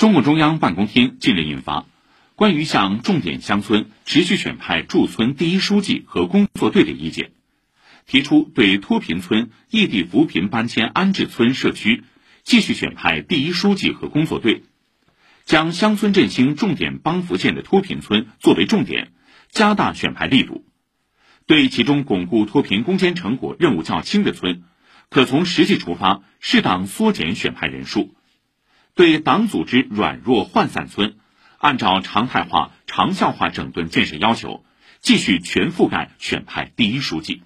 中共中央办公厅近日印发《关于向重点乡村持续选派驻村第一书记和工作队的意见》，提出对脱贫村、异地扶贫搬迁安置村社区继续选派第一书记和工作队，将乡村振兴重点帮扶县的脱贫村作为重点，加大选派力度。对其中巩固脱贫攻坚成果任务较轻的村，可从实际出发，适当缩减选派人数。对党组织软弱涣散村，按照常态化、长效化整顿建设要求，继续全覆盖选派第一书记。